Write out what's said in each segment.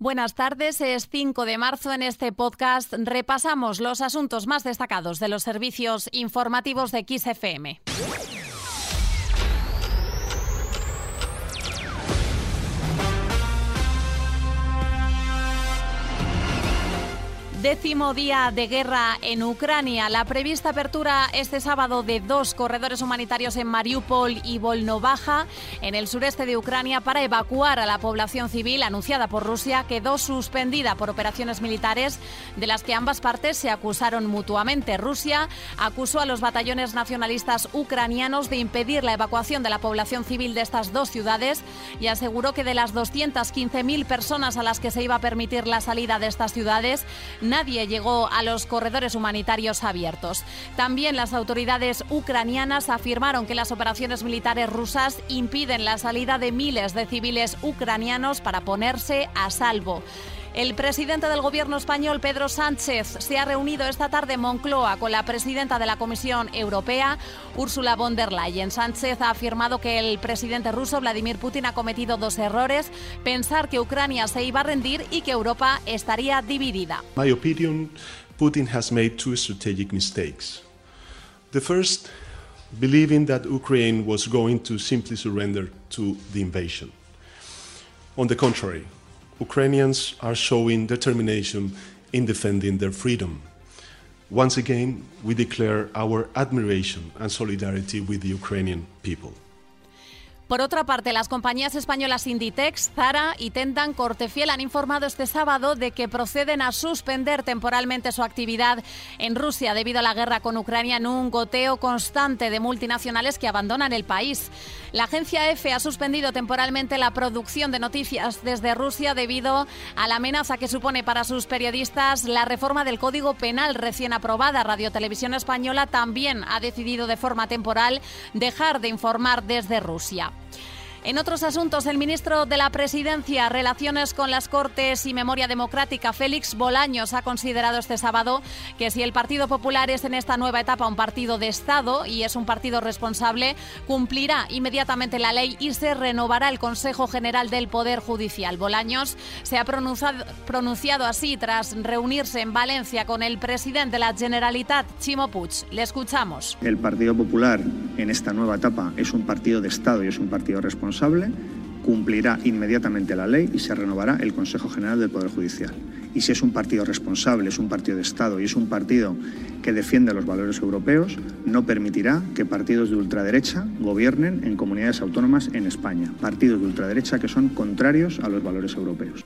Buenas tardes, es 5 de marzo. En este podcast repasamos los asuntos más destacados de los servicios informativos de XFM. Décimo día de guerra en Ucrania. La prevista apertura este sábado de dos corredores humanitarios en Mariupol y Volnovaja, en el sureste de Ucrania, para evacuar a la población civil anunciada por Rusia, quedó suspendida por operaciones militares de las que ambas partes se acusaron mutuamente. Rusia acusó a los batallones nacionalistas ucranianos de impedir la evacuación de la población civil de estas dos ciudades y aseguró que de las 215.000 personas a las que se iba a permitir la salida de estas ciudades, nadie llegó a los corredores humanitarios abiertos. También las autoridades ucranianas afirmaron que las operaciones militares rusas impiden la salida de miles de civiles ucranianos para ponerse a salvo. El presidente del Gobierno español, Pedro Sánchez, se ha reunido esta tarde en Moncloa con la presidenta de la Comisión Europea, Ursula von der Leyen. Sánchez ha afirmado que el presidente ruso, Vladimir Putin, ha cometido dos errores, pensar que Ucrania se iba a rendir y que Europa estaría dividida. My opinion, Putin has made two strategic mistakes. The first, believing that Ukraine was going to simply surrender to the invasion. On the contrary, Ukrainians are showing determination in defending their freedom. Once again, we declare our admiration and solidarity with the Ukrainian people. Por otra parte, las compañías españolas Inditex, Zara y Tendan Cortefiel han informado este sábado de que proceden a suspender temporalmente su actividad en Rusia debido a la guerra con Ucrania en un goteo constante de multinacionales que abandonan el país. La agencia EFE ha suspendido temporalmente la producción de noticias desde Rusia debido a la amenaza que supone para sus periodistas la reforma del Código Penal recién aprobada. Radio Televisión Española también ha decidido de forma temporal dejar de informar desde Rusia. En otros asuntos, el ministro de la Presidencia, Relaciones con las Cortes y Memoria Democrática, Félix Bolaños, ha considerado este sábado que si el Partido Popular es en esta nueva etapa un partido de Estado y es un partido responsable, cumplirá inmediatamente la ley y se renovará el Consejo General del Poder Judicial. Bolaños se ha pronunciado, así tras reunirse en Valencia con el presidente de la Generalitat, Chimo Puig. Le escuchamos. El Partido Popular en esta nueva etapa es un partido de Estado y es un partido responsable cumplirá inmediatamente la ley y se renovará el Consejo General del Poder Judicial. Y si es un partido responsable, es un partido de Estado y es un partido que defiende los valores europeos, no permitirá que partidos de ultraderecha gobiernen en comunidades autónomas en España. Partidos de ultraderecha que son contrarios a los valores europeos.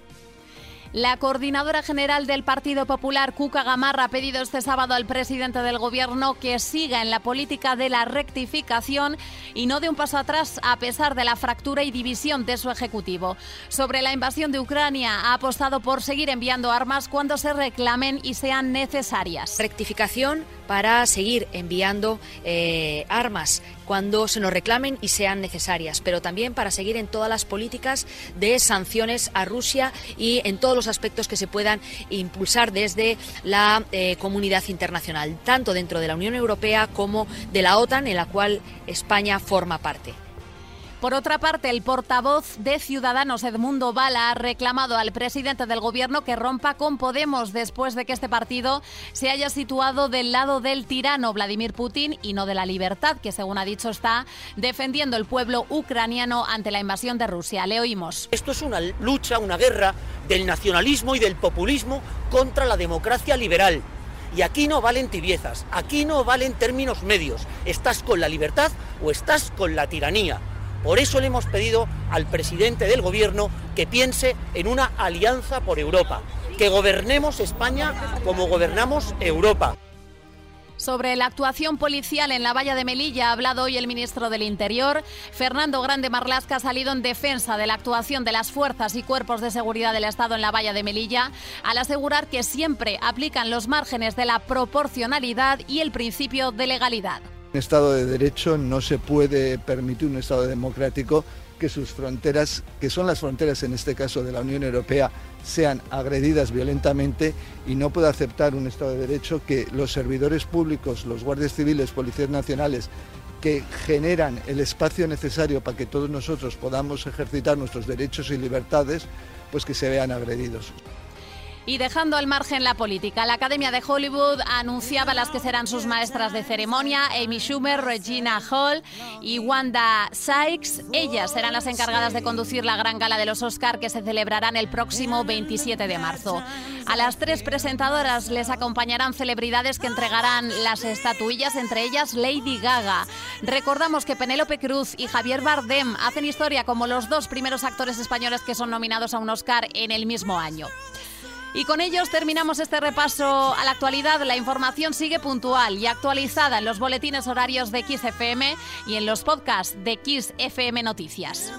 La coordinadora general del Partido Popular, Cuca Gamarra, ha pedido este sábado al presidente del Gobierno que siga en la política de la rectificación y no de un paso atrás a pesar de la fractura y división de su Ejecutivo. Sobre la invasión de Ucrania, ha apostado por seguir enviando armas cuando se reclamen y sean necesarias. Rectificación para seguir enviando eh, armas cuando se nos reclamen y sean necesarias, pero también para seguir en todas las políticas de sanciones a Rusia y en todos los aspectos que se puedan impulsar desde la eh, comunidad internacional, tanto dentro de la Unión Europea como de la OTAN, en la cual España forma parte. Por otra parte, el portavoz de Ciudadanos, Edmundo Bala, ha reclamado al presidente del Gobierno que rompa con Podemos después de que este partido se haya situado del lado del tirano Vladimir Putin y no de la libertad, que según ha dicho está defendiendo el pueblo ucraniano ante la invasión de Rusia. Le oímos. Esto es una lucha, una guerra del nacionalismo y del populismo contra la democracia liberal. Y aquí no valen tibiezas, aquí no valen términos medios. Estás con la libertad o estás con la tiranía. Por eso le hemos pedido al presidente del Gobierno que piense en una alianza por Europa, que gobernemos España como gobernamos Europa. Sobre la actuación policial en la valla de Melilla ha hablado hoy el ministro del Interior. Fernando Grande Marlasca ha salido en defensa de la actuación de las fuerzas y cuerpos de seguridad del Estado en la valla de Melilla, al asegurar que siempre aplican los márgenes de la proporcionalidad y el principio de legalidad. Un Estado de Derecho no se puede permitir un Estado democrático que sus fronteras, que son las fronteras en este caso de la Unión Europea, sean agredidas violentamente y no puede aceptar un Estado de Derecho que los servidores públicos, los guardias civiles, policías nacionales, que generan el espacio necesario para que todos nosotros podamos ejercitar nuestros derechos y libertades, pues que se vean agredidos. Y dejando al margen la política, la Academia de Hollywood anunciaba las que serán sus maestras de ceremonia, Amy Schumer, Regina Hall y Wanda Sykes. Ellas serán las encargadas de conducir la gran gala de los Oscar que se celebrarán el próximo 27 de marzo. A las tres presentadoras les acompañarán celebridades que entregarán las estatuillas, entre ellas Lady Gaga. Recordamos que Penélope Cruz y Javier Bardem hacen historia como los dos primeros actores españoles que son nominados a un Oscar en el mismo año. Y con ellos terminamos este repaso a la actualidad. La información sigue puntual y actualizada en los boletines horarios de XFM y en los podcasts de XFM Noticias.